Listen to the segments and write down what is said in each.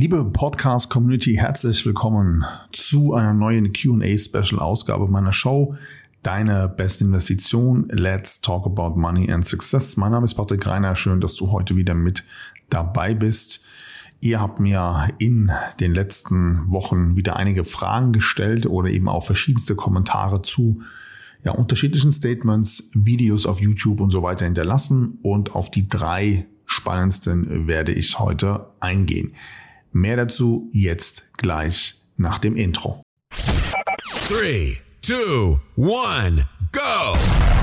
Liebe Podcast-Community, herzlich willkommen zu einer neuen QA-Special-Ausgabe meiner Show. Deine beste Investition. Let's talk about money and success. Mein Name ist Patrick Reiner. Schön, dass du heute wieder mit dabei bist. Ihr habt mir in den letzten Wochen wieder einige Fragen gestellt oder eben auch verschiedenste Kommentare zu ja, unterschiedlichen Statements, Videos auf YouTube und so weiter hinterlassen. Und auf die drei spannendsten werde ich heute eingehen. Mehr dazu jetzt gleich nach dem Intro. 3, 2, 1, go!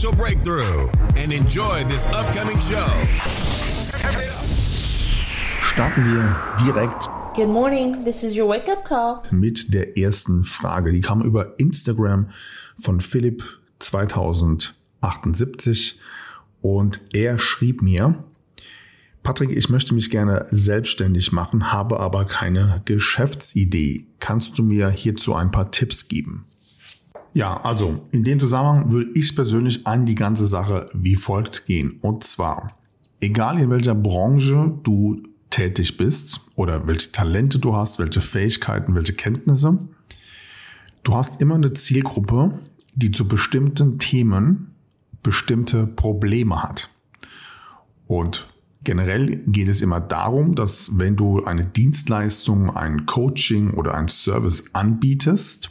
financial breakthrough and enjoy this upcoming show. Starten wir direkt Good morning, this is your wake up call. mit der ersten Frage. Die kam über Instagram von Philipp 2078 und er schrieb mir, Patrick, ich möchte mich gerne selbstständig machen, habe aber keine Geschäftsidee. Kannst du mir hierzu ein paar Tipps geben? Ja, also in dem Zusammenhang würde ich persönlich an die ganze Sache wie folgt gehen. Und zwar, egal in welcher Branche du tätig bist oder welche Talente du hast, welche Fähigkeiten, welche Kenntnisse, du hast immer eine Zielgruppe, die zu bestimmten Themen bestimmte Probleme hat. Und generell geht es immer darum, dass wenn du eine Dienstleistung, ein Coaching oder ein Service anbietest,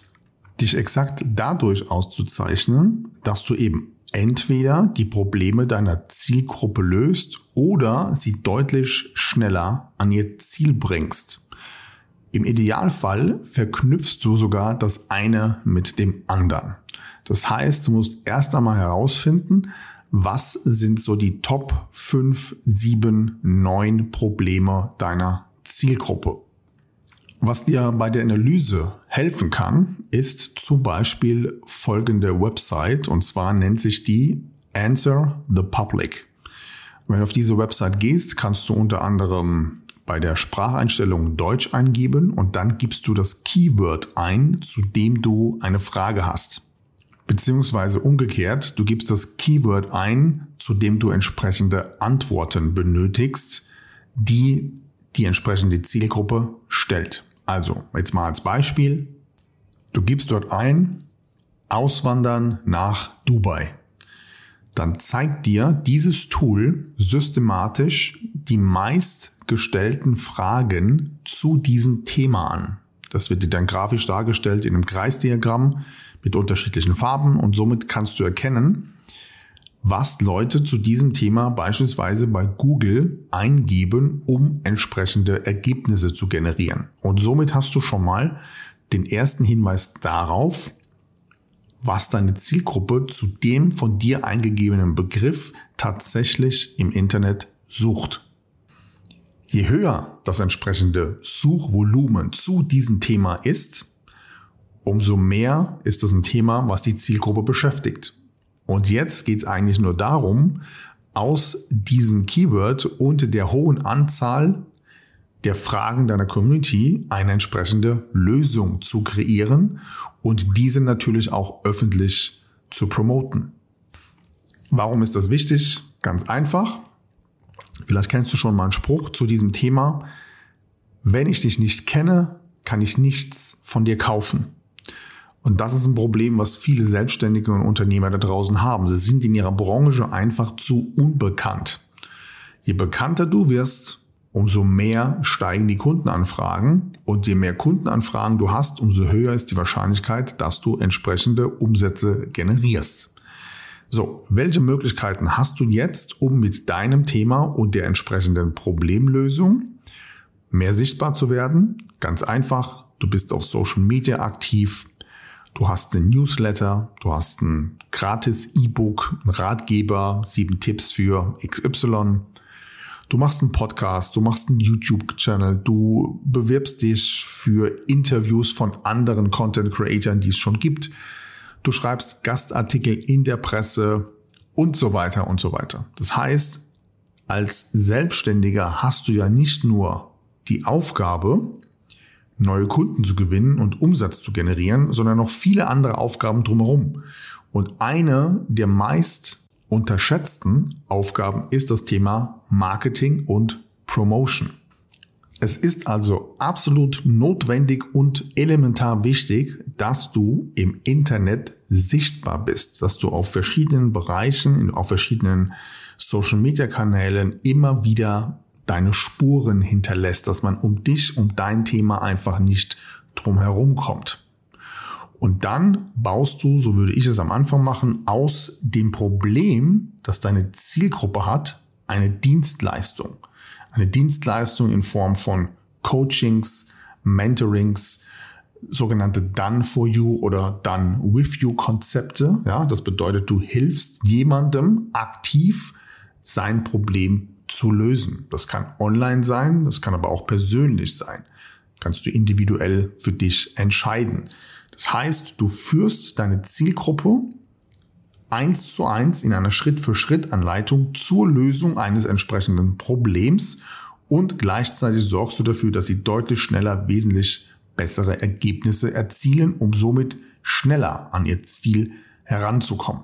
dich exakt dadurch auszuzeichnen, dass du eben entweder die Probleme deiner Zielgruppe löst oder sie deutlich schneller an ihr Ziel bringst. Im Idealfall verknüpfst du sogar das eine mit dem anderen. Das heißt, du musst erst einmal herausfinden, was sind so die Top 5, 7, 9 Probleme deiner Zielgruppe. Was dir bei der Analyse helfen kann, ist zum Beispiel folgende Website und zwar nennt sich die Answer the Public. Wenn du auf diese Website gehst, kannst du unter anderem bei der Spracheinstellung Deutsch eingeben und dann gibst du das Keyword ein, zu dem du eine Frage hast. Beziehungsweise umgekehrt, du gibst das Keyword ein, zu dem du entsprechende Antworten benötigst, die die entsprechende Zielgruppe stellt. Also, jetzt mal als Beispiel. Du gibst dort ein, Auswandern nach Dubai. Dann zeigt dir dieses Tool systematisch die meistgestellten Fragen zu diesem Thema an. Das wird dir dann grafisch dargestellt in einem Kreisdiagramm mit unterschiedlichen Farben und somit kannst du erkennen, was Leute zu diesem Thema beispielsweise bei Google eingeben, um entsprechende Ergebnisse zu generieren. Und somit hast du schon mal den ersten Hinweis darauf, was deine Zielgruppe zu dem von dir eingegebenen Begriff tatsächlich im Internet sucht. Je höher das entsprechende Suchvolumen zu diesem Thema ist, umso mehr ist es ein Thema, was die Zielgruppe beschäftigt. Und jetzt geht es eigentlich nur darum, aus diesem Keyword und der hohen Anzahl der Fragen deiner Community eine entsprechende Lösung zu kreieren und diese natürlich auch öffentlich zu promoten. Warum ist das wichtig? Ganz einfach. Vielleicht kennst du schon mal einen Spruch zu diesem Thema. Wenn ich dich nicht kenne, kann ich nichts von dir kaufen. Und das ist ein Problem, was viele Selbstständige und Unternehmer da draußen haben. Sie sind in ihrer Branche einfach zu unbekannt. Je bekannter du wirst, umso mehr steigen die Kundenanfragen. Und je mehr Kundenanfragen du hast, umso höher ist die Wahrscheinlichkeit, dass du entsprechende Umsätze generierst. So, welche Möglichkeiten hast du jetzt, um mit deinem Thema und der entsprechenden Problemlösung mehr sichtbar zu werden? Ganz einfach, du bist auf Social Media aktiv, Du hast einen Newsletter, du hast ein gratis E-Book, einen Ratgeber, sieben Tipps für XY. Du machst einen Podcast, du machst einen YouTube-Channel, du bewirbst dich für Interviews von anderen Content-Creatern, die es schon gibt. Du schreibst Gastartikel in der Presse und so weiter und so weiter. Das heißt, als Selbstständiger hast du ja nicht nur die Aufgabe, neue Kunden zu gewinnen und Umsatz zu generieren, sondern noch viele andere Aufgaben drumherum. Und eine der meist unterschätzten Aufgaben ist das Thema Marketing und Promotion. Es ist also absolut notwendig und elementar wichtig, dass du im Internet sichtbar bist, dass du auf verschiedenen Bereichen, auf verschiedenen Social-Media-Kanälen immer wieder deine Spuren hinterlässt, dass man um dich, um dein Thema einfach nicht drumherum kommt. Und dann baust du, so würde ich es am Anfang machen, aus dem Problem, das deine Zielgruppe hat, eine Dienstleistung. Eine Dienstleistung in Form von Coachings, Mentorings, sogenannte Done for You oder Done with You Konzepte. Ja, das bedeutet, du hilfst jemandem aktiv sein Problem zu lösen. Das kann online sein, das kann aber auch persönlich sein. Kannst du individuell für dich entscheiden. Das heißt, du führst deine Zielgruppe eins zu eins in einer Schritt-für-Schritt-Anleitung zur Lösung eines entsprechenden Problems und gleichzeitig sorgst du dafür, dass sie deutlich schneller wesentlich bessere Ergebnisse erzielen, um somit schneller an ihr Ziel heranzukommen.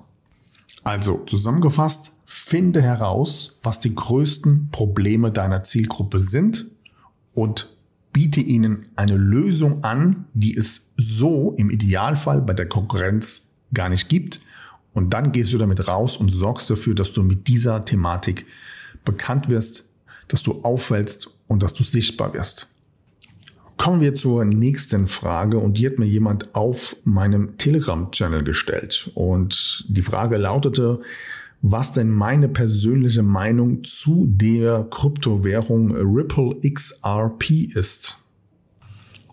Also zusammengefasst, finde heraus, was die größten Probleme deiner Zielgruppe sind und biete ihnen eine Lösung an, die es so im Idealfall bei der Konkurrenz gar nicht gibt. Und dann gehst du damit raus und sorgst dafür, dass du mit dieser Thematik bekannt wirst, dass du auffällst und dass du sichtbar wirst. Kommen wir zur nächsten Frage und die hat mir jemand auf meinem Telegram-Channel gestellt. Und die Frage lautete, was denn meine persönliche Meinung zu der Kryptowährung Ripple XRP ist.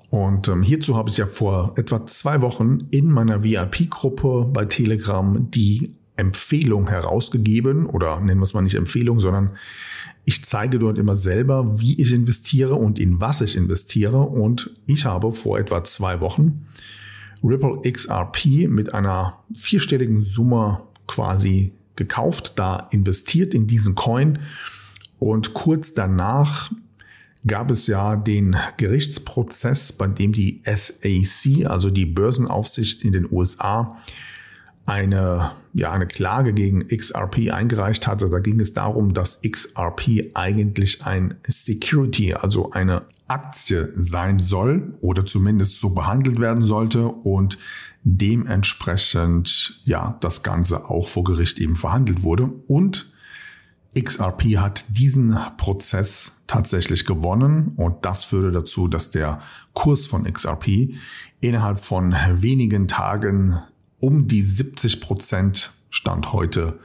Und ähm, hierzu habe ich ja vor etwa zwei Wochen in meiner VIP-Gruppe bei Telegram die Empfehlung herausgegeben oder nennen wir es mal nicht Empfehlung, sondern ich zeige dort immer selber, wie ich investiere und in was ich investiere. Und ich habe vor etwa zwei Wochen Ripple XRP mit einer vierstelligen Summe quasi gekauft, da investiert in diesen Coin. Und kurz danach gab es ja den Gerichtsprozess, bei dem die SAC, also die Börsenaufsicht in den USA, eine, ja, eine Klage gegen XRP eingereicht hatte. Da ging es darum, dass XRP eigentlich ein Security, also eine Aktie sein soll oder zumindest so behandelt werden sollte und dementsprechend ja das Ganze auch vor Gericht eben verhandelt wurde. Und XRP hat diesen Prozess tatsächlich gewonnen und das führte dazu, dass der Kurs von XRP innerhalb von wenigen Tagen um die 70 Prozent Stand heute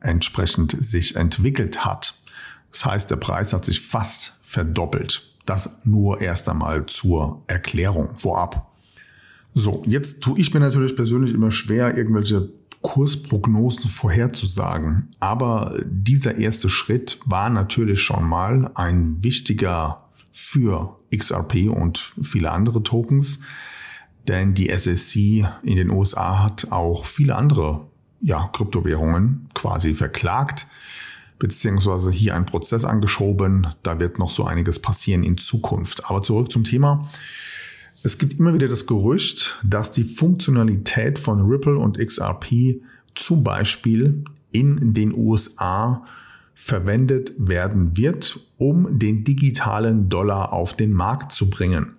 entsprechend sich entwickelt hat. Das heißt, der Preis hat sich fast verdoppelt. Das nur erst einmal zur Erklärung vorab. So, jetzt tue ich mir natürlich persönlich immer schwer, irgendwelche Kursprognosen vorherzusagen. Aber dieser erste Schritt war natürlich schon mal ein wichtiger für XRP und viele andere Tokens, denn die SEC in den USA hat auch viele andere ja, Kryptowährungen quasi verklagt, beziehungsweise hier einen Prozess angeschoben. Da wird noch so einiges passieren in Zukunft. Aber zurück zum Thema. Es gibt immer wieder das Gerücht, dass die Funktionalität von Ripple und XRP zum Beispiel in den USA verwendet werden wird, um den digitalen Dollar auf den Markt zu bringen.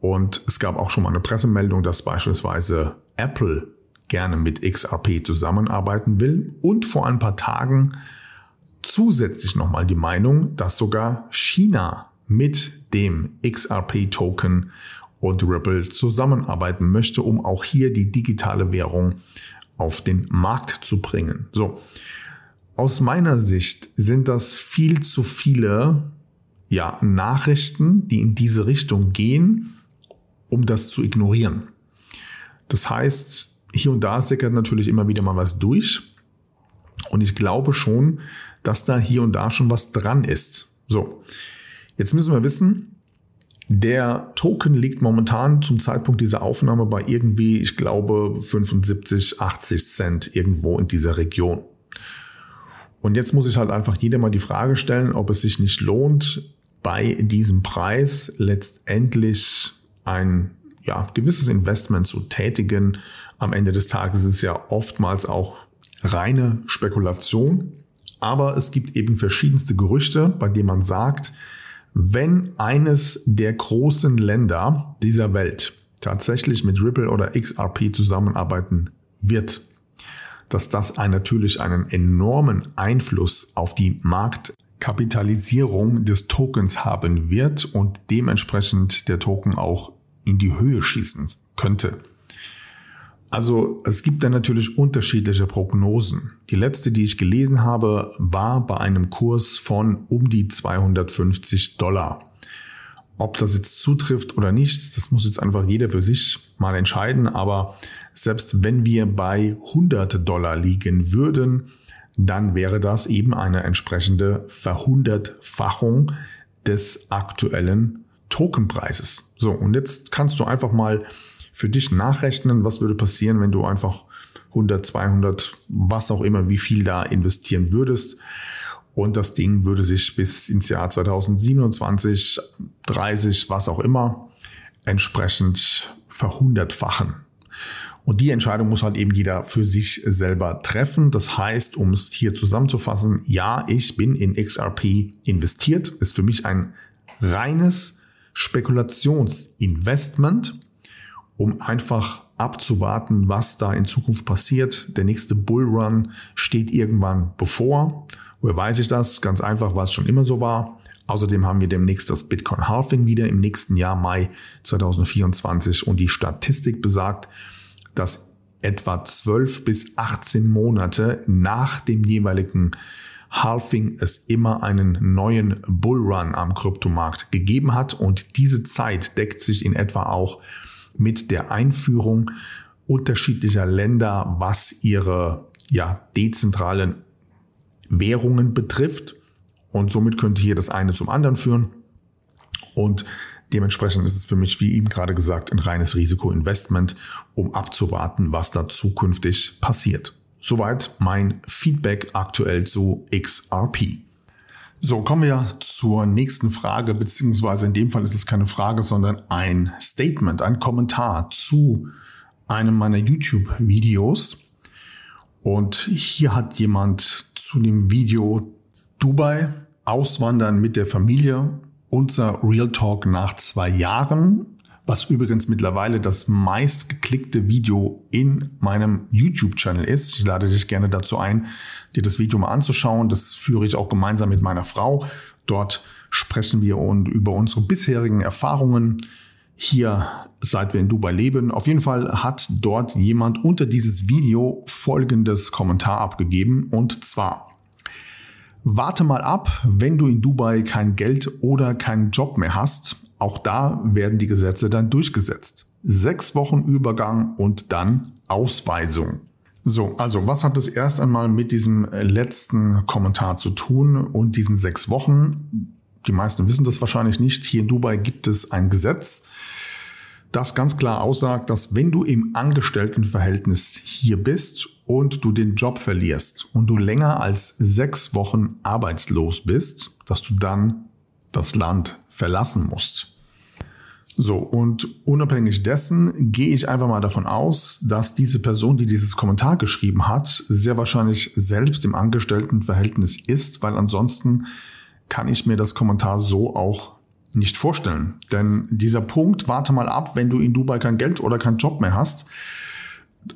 Und es gab auch schon mal eine Pressemeldung, dass beispielsweise Apple gerne mit XRP zusammenarbeiten will und vor ein paar Tagen zusätzlich nochmal die Meinung, dass sogar China mit dem XRP-Token und Ripple zusammenarbeiten möchte, um auch hier die digitale Währung auf den Markt zu bringen. So. Aus meiner Sicht sind das viel zu viele ja, Nachrichten, die in diese Richtung gehen um das zu ignorieren. Das heißt, hier und da sickert natürlich immer wieder mal was durch. Und ich glaube schon, dass da hier und da schon was dran ist. So, jetzt müssen wir wissen, der Token liegt momentan zum Zeitpunkt dieser Aufnahme bei irgendwie, ich glaube, 75, 80 Cent irgendwo in dieser Region. Und jetzt muss ich halt einfach jeder mal die Frage stellen, ob es sich nicht lohnt, bei diesem Preis letztendlich ein ja, gewisses Investment zu tätigen. Am Ende des Tages ist es ja oftmals auch reine Spekulation. Aber es gibt eben verschiedenste Gerüchte, bei denen man sagt, wenn eines der großen Länder dieser Welt tatsächlich mit Ripple oder XRP zusammenarbeiten wird, dass das natürlich einen enormen Einfluss auf die Marktkapitalisierung des Tokens haben wird und dementsprechend der Token auch in die Höhe schießen könnte. Also es gibt da natürlich unterschiedliche Prognosen. Die letzte, die ich gelesen habe, war bei einem Kurs von um die 250 Dollar. Ob das jetzt zutrifft oder nicht, das muss jetzt einfach jeder für sich mal entscheiden. Aber selbst wenn wir bei 100 Dollar liegen würden, dann wäre das eben eine entsprechende Verhundertfachung des aktuellen Tokenpreises. So, und jetzt kannst du einfach mal für dich nachrechnen, was würde passieren, wenn du einfach 100, 200, was auch immer, wie viel da investieren würdest. Und das Ding würde sich bis ins Jahr 2027, 30, was auch immer, entsprechend verhundertfachen. Und die Entscheidung muss halt eben jeder für sich selber treffen. Das heißt, um es hier zusammenzufassen, ja, ich bin in XRP investiert, ist für mich ein reines Spekulationsinvestment um einfach abzuwarten, was da in Zukunft passiert. Der nächste Bullrun steht irgendwann bevor. Woher weiß ich das? Ganz einfach, weil es schon immer so war. Außerdem haben wir demnächst das Bitcoin Halving wieder im nächsten Jahr, Mai 2024. Und die Statistik besagt, dass etwa 12 bis 18 Monate nach dem jeweiligen Halving es immer einen neuen Bullrun am Kryptomarkt gegeben hat. Und diese Zeit deckt sich in etwa auch mit der Einführung unterschiedlicher Länder, was ihre ja, dezentralen Währungen betrifft. Und somit könnte hier das eine zum anderen führen. Und dementsprechend ist es für mich, wie eben gerade gesagt, ein reines Risikoinvestment, um abzuwarten, was da zukünftig passiert. Soweit mein Feedback aktuell zu XRP. So, kommen wir zur nächsten Frage, beziehungsweise in dem Fall ist es keine Frage, sondern ein Statement, ein Kommentar zu einem meiner YouTube-Videos. Und hier hat jemand zu dem Video Dubai auswandern mit der Familie, unser Real Talk nach zwei Jahren was übrigens mittlerweile das meistgeklickte Video in meinem YouTube-Channel ist. Ich lade dich gerne dazu ein, dir das Video mal anzuschauen. Das führe ich auch gemeinsam mit meiner Frau. Dort sprechen wir und über unsere bisherigen Erfahrungen hier, seit wir in Dubai leben. Auf jeden Fall hat dort jemand unter dieses Video folgendes Kommentar abgegeben und zwar Warte mal ab, wenn du in Dubai kein Geld oder keinen Job mehr hast. Auch da werden die Gesetze dann durchgesetzt. Sechs Wochen Übergang und dann Ausweisung. So, also was hat es erst einmal mit diesem letzten Kommentar zu tun und diesen sechs Wochen? Die meisten wissen das wahrscheinlich nicht. Hier in Dubai gibt es ein Gesetz, das ganz klar aussagt, dass wenn du im Angestelltenverhältnis hier bist und du den Job verlierst und du länger als sechs Wochen arbeitslos bist, dass du dann das Land verlassen musst. So, und unabhängig dessen gehe ich einfach mal davon aus, dass diese Person, die dieses Kommentar geschrieben hat, sehr wahrscheinlich selbst im Angestelltenverhältnis ist, weil ansonsten kann ich mir das Kommentar so auch nicht vorstellen. Denn dieser Punkt, warte mal ab, wenn du in Dubai kein Geld oder keinen Job mehr hast,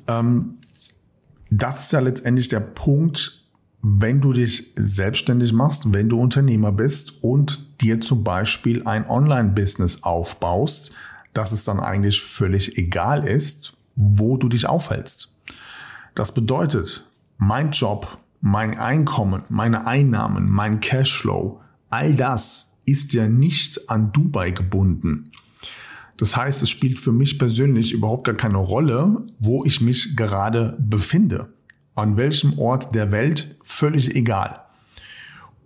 ähm, das ist ja letztendlich der Punkt, wenn du dich selbstständig machst, wenn du Unternehmer bist und dir zum Beispiel ein Online-Business aufbaust, dass es dann eigentlich völlig egal ist, wo du dich aufhältst. Das bedeutet, mein Job, mein Einkommen, meine Einnahmen, mein Cashflow, all das ist ja nicht an Dubai gebunden. Das heißt, es spielt für mich persönlich überhaupt gar keine Rolle, wo ich mich gerade befinde an welchem Ort der Welt, völlig egal.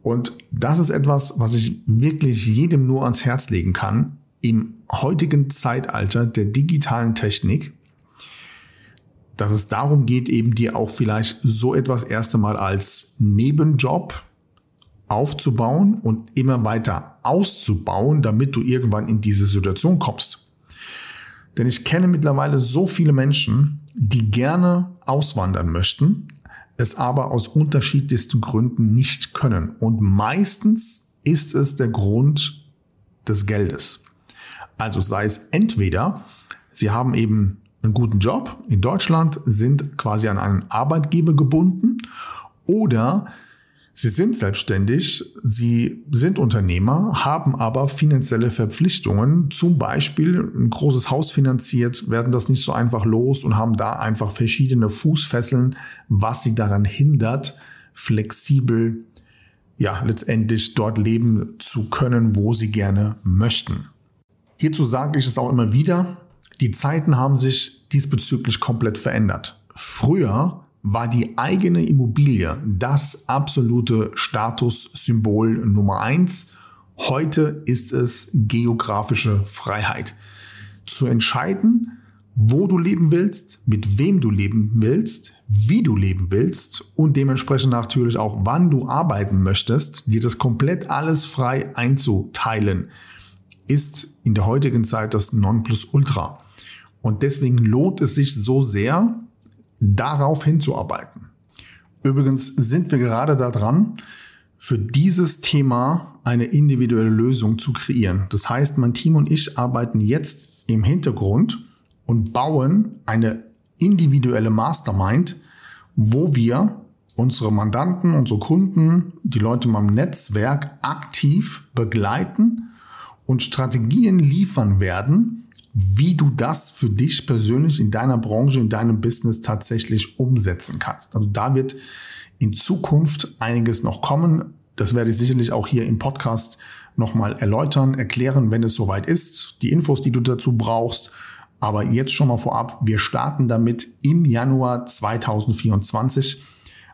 Und das ist etwas, was ich wirklich jedem nur ans Herz legen kann im heutigen Zeitalter der digitalen Technik, dass es darum geht, eben dir auch vielleicht so etwas erst einmal als Nebenjob aufzubauen und immer weiter auszubauen, damit du irgendwann in diese Situation kommst. Denn ich kenne mittlerweile so viele Menschen, die gerne auswandern möchten, es aber aus unterschiedlichsten Gründen nicht können. Und meistens ist es der Grund des Geldes. Also sei es entweder, sie haben eben einen guten Job in Deutschland, sind quasi an einen Arbeitgeber gebunden oder Sie sind selbstständig, Sie sind Unternehmer, haben aber finanzielle Verpflichtungen, zum Beispiel ein großes Haus finanziert, werden das nicht so einfach los und haben da einfach verschiedene Fußfesseln, was sie daran hindert, flexibel, ja, letztendlich dort leben zu können, wo sie gerne möchten. Hierzu sage ich es auch immer wieder, die Zeiten haben sich diesbezüglich komplett verändert. Früher war die eigene Immobilie das absolute Statussymbol Nummer eins. Heute ist es geografische Freiheit. Zu entscheiden, wo du leben willst, mit wem du leben willst, wie du leben willst und dementsprechend natürlich auch, wann du arbeiten möchtest, dir das komplett alles frei einzuteilen, ist in der heutigen Zeit das Nonplusultra. Und deswegen lohnt es sich so sehr, darauf hinzuarbeiten. Übrigens sind wir gerade daran, für dieses Thema eine individuelle Lösung zu kreieren. Das heißt, mein Team und ich arbeiten jetzt im Hintergrund und bauen eine individuelle Mastermind, wo wir unsere Mandanten, unsere Kunden, die Leute in meinem Netzwerk aktiv begleiten und Strategien liefern werden, wie du das für dich persönlich in deiner Branche, in deinem Business tatsächlich umsetzen kannst. Also da wird in Zukunft einiges noch kommen. Das werde ich sicherlich auch hier im Podcast nochmal erläutern, erklären, wenn es soweit ist. Die Infos, die du dazu brauchst. Aber jetzt schon mal vorab, wir starten damit im Januar 2024,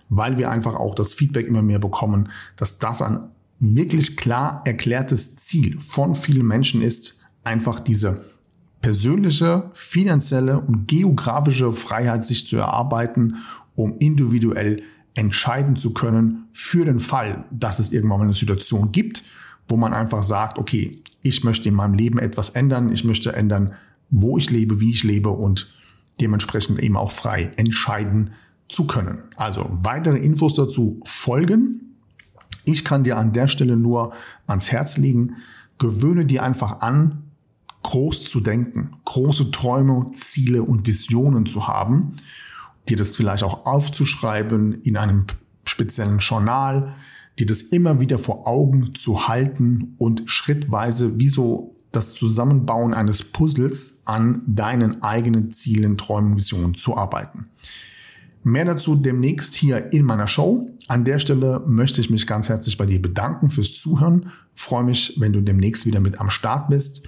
weil wir einfach auch das Feedback immer mehr bekommen, dass das ein wirklich klar erklärtes Ziel von vielen Menschen ist, einfach diese persönliche, finanzielle und geografische Freiheit sich zu erarbeiten, um individuell entscheiden zu können für den Fall, dass es irgendwann mal eine Situation gibt, wo man einfach sagt, okay, ich möchte in meinem Leben etwas ändern, ich möchte ändern, wo ich lebe, wie ich lebe und dementsprechend eben auch frei entscheiden zu können. Also weitere Infos dazu folgen. Ich kann dir an der Stelle nur ans Herz legen, gewöhne dir einfach an, groß zu denken, große Träume, Ziele und Visionen zu haben, dir das vielleicht auch aufzuschreiben in einem speziellen Journal, dir das immer wieder vor Augen zu halten und schrittweise wie so das Zusammenbauen eines Puzzles an deinen eigenen Zielen, Träumen, Visionen zu arbeiten. Mehr dazu demnächst hier in meiner Show. An der Stelle möchte ich mich ganz herzlich bei dir bedanken fürs Zuhören. Freue mich, wenn du demnächst wieder mit am Start bist.